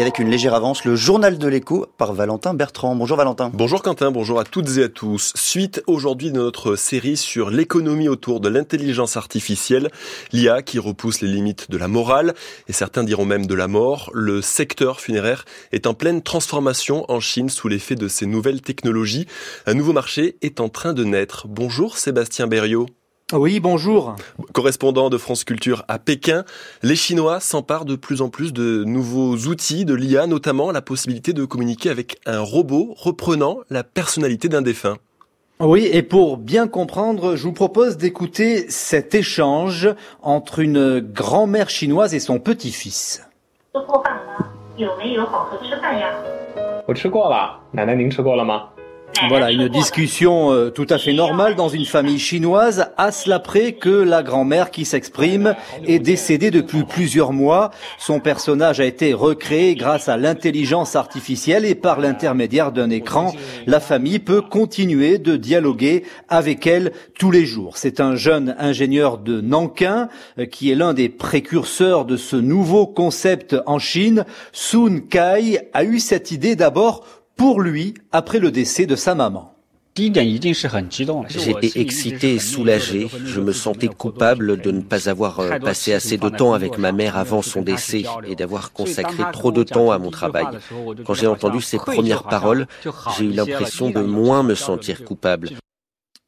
Et avec une légère avance, le journal de l'écho par Valentin Bertrand. Bonjour Valentin. Bonjour Quentin, bonjour à toutes et à tous. Suite aujourd'hui de notre série sur l'économie autour de l'intelligence artificielle, l'IA qui repousse les limites de la morale et certains diront même de la mort, le secteur funéraire est en pleine transformation en Chine sous l'effet de ces nouvelles technologies. Un nouveau marché est en train de naître. Bonjour Sébastien Berriot. Oui, bonjour. Correspondant de France Culture à Pékin, les Chinois s'emparent de plus en plus de nouveaux outils de l'IA, notamment la possibilité de communiquer avec un robot reprenant la personnalité d'un défunt. Oui, et pour bien comprendre, je vous propose d'écouter cet échange entre une grand-mère chinoise et son petit-fils. Voilà, une discussion euh, tout à fait normale dans une famille chinoise, à cela près que la grand-mère qui s'exprime est décédée depuis plusieurs mois. Son personnage a été recréé grâce à l'intelligence artificielle et par l'intermédiaire d'un écran, la famille peut continuer de dialoguer avec elle tous les jours. C'est un jeune ingénieur de Nankin euh, qui est l'un des précurseurs de ce nouveau concept en Chine. Sun Kai a eu cette idée d'abord pour lui après le décès de sa maman. J'étais excité et soulagé. Je me sentais coupable de ne pas avoir euh, passé assez de temps avec ma mère avant son décès et d'avoir consacré trop de temps à mon travail. Quand j'ai entendu ces premières paroles, j'ai eu l'impression de moins me sentir coupable.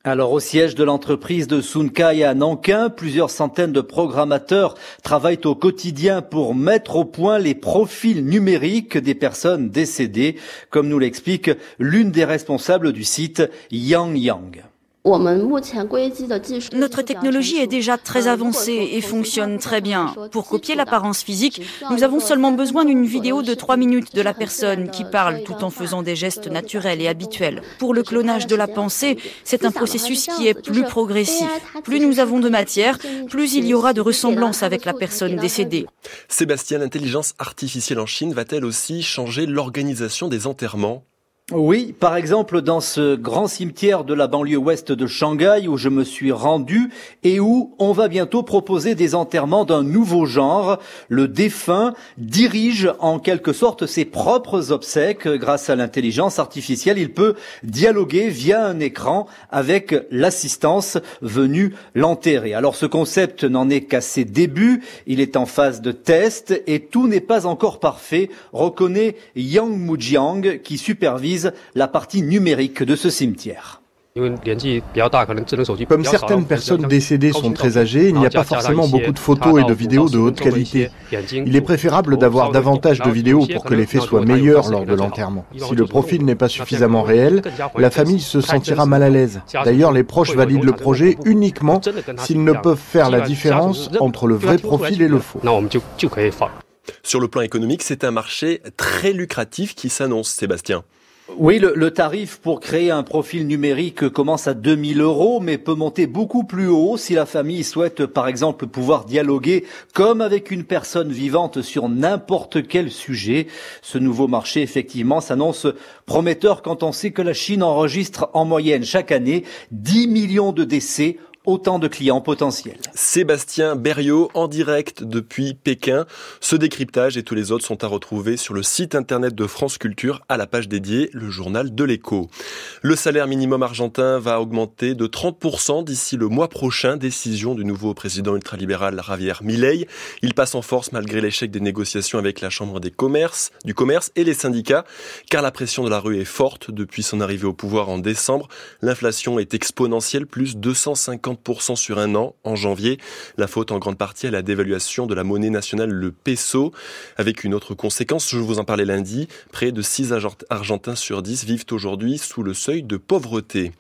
Alors au siège de l'entreprise de Sunkai à Nankin, plusieurs centaines de programmateurs travaillent au quotidien pour mettre au point les profils numériques des personnes décédées, comme nous l'explique l'une des responsables du site Yang Yang. Notre technologie est déjà très avancée et fonctionne très bien. Pour copier l'apparence physique, nous avons seulement besoin d'une vidéo de 3 minutes de la personne qui parle tout en faisant des gestes naturels et habituels. Pour le clonage de la pensée, c'est un processus qui est plus progressif. Plus nous avons de matière, plus il y aura de ressemblance avec la personne décédée. Sébastien, l'intelligence artificielle en Chine va-t-elle aussi changer l'organisation des enterrements? Oui, par exemple dans ce grand cimetière de la banlieue ouest de Shanghai où je me suis rendu et où on va bientôt proposer des enterrements d'un nouveau genre. Le défunt dirige en quelque sorte ses propres obsèques grâce à l'intelligence artificielle. Il peut dialoguer via un écran avec l'assistance venue l'enterrer. Alors ce concept n'en est qu'à ses débuts. Il est en phase de test et tout n'est pas encore parfait, reconnaît Yang Mujiang qui supervise la partie numérique de ce cimetière. Comme certaines personnes décédées sont très âgées, il n'y a pas forcément beaucoup de photos et de vidéos de haute qualité. Il est préférable d'avoir davantage de vidéos pour que l'effet soit meilleur lors de l'enterrement. Si le profil n'est pas suffisamment réel, la famille se sentira mal à l'aise. D'ailleurs, les proches valident le projet uniquement s'ils ne peuvent faire la différence entre le vrai profil et le faux. Sur le plan économique, c'est un marché très lucratif qui s'annonce, Sébastien. Oui, le, tarif pour créer un profil numérique commence à 2000 euros, mais peut monter beaucoup plus haut si la famille souhaite, par exemple, pouvoir dialoguer comme avec une personne vivante sur n'importe quel sujet. Ce nouveau marché, effectivement, s'annonce prometteur quand on sait que la Chine enregistre en moyenne chaque année 10 millions de décès autant de clients potentiels. Sébastien Berriot en direct depuis Pékin. Ce décryptage et tous les autres sont à retrouver sur le site internet de France Culture à la page dédiée le journal de l'écho. Le salaire minimum argentin va augmenter de 30% d'ici le mois prochain, décision du nouveau président ultralibéral Javier Milei. Il passe en force malgré l'échec des négociations avec la Chambre des commerces, du commerce et les syndicats, car la pression de la rue est forte depuis son arrivée au pouvoir en décembre. L'inflation est exponentielle, plus 250 sur un an en janvier. La faute en grande partie à la dévaluation de la monnaie nationale, le peso, avec une autre conséquence, je vous en parlais lundi, près de 6 Argentins sur 10 vivent aujourd'hui sous le seuil de pauvreté.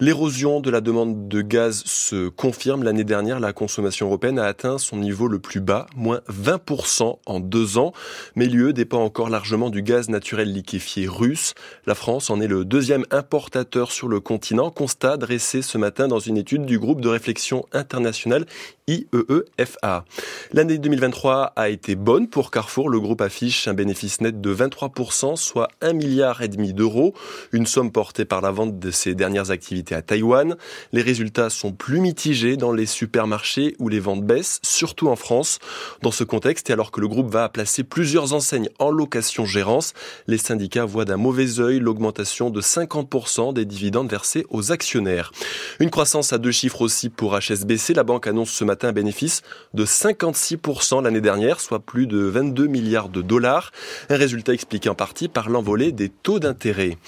L'érosion de la demande de gaz se confirme. L'année dernière, la consommation européenne a atteint son niveau le plus bas, moins 20% en deux ans. Mais l'UE dépend encore largement du gaz naturel liquéfié russe. La France en est le deuxième importateur sur le continent, constat dressé ce matin dans une étude du groupe de réflexion international IEEFA. L'année 2023 a été bonne pour Carrefour. Le groupe affiche un bénéfice net de 23%, soit 1 milliard d'euros, une somme portée par la vente de ses dernières activités à Taïwan. Les résultats sont plus mitigés dans les supermarchés où les ventes baissent, surtout en France. Dans ce contexte, et alors que le groupe va placer plusieurs enseignes en location-gérance, les syndicats voient d'un mauvais œil l'augmentation de 50% des dividendes versés aux actionnaires. Une croissance à deux chiffres aussi pour HSBC. La banque annonce ce matin un bénéfice de 56% l'année dernière, soit plus de 22 milliards de dollars. Un résultat expliqué en partie par l'envolée des taux d'intérêt.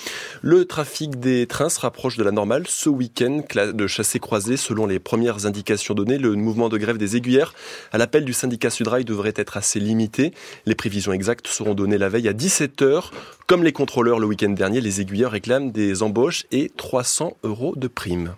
Le trafic des trains se rapproche de la normale ce week-end de chassé-croisé. Selon les premières indications données, le mouvement de grève des aiguillères à l'appel du syndicat Sudrail devrait être assez limité. Les prévisions exactes seront données la veille à 17h. Comme les contrôleurs le week-end dernier, les aiguilleurs réclament des embauches et 300 euros de primes.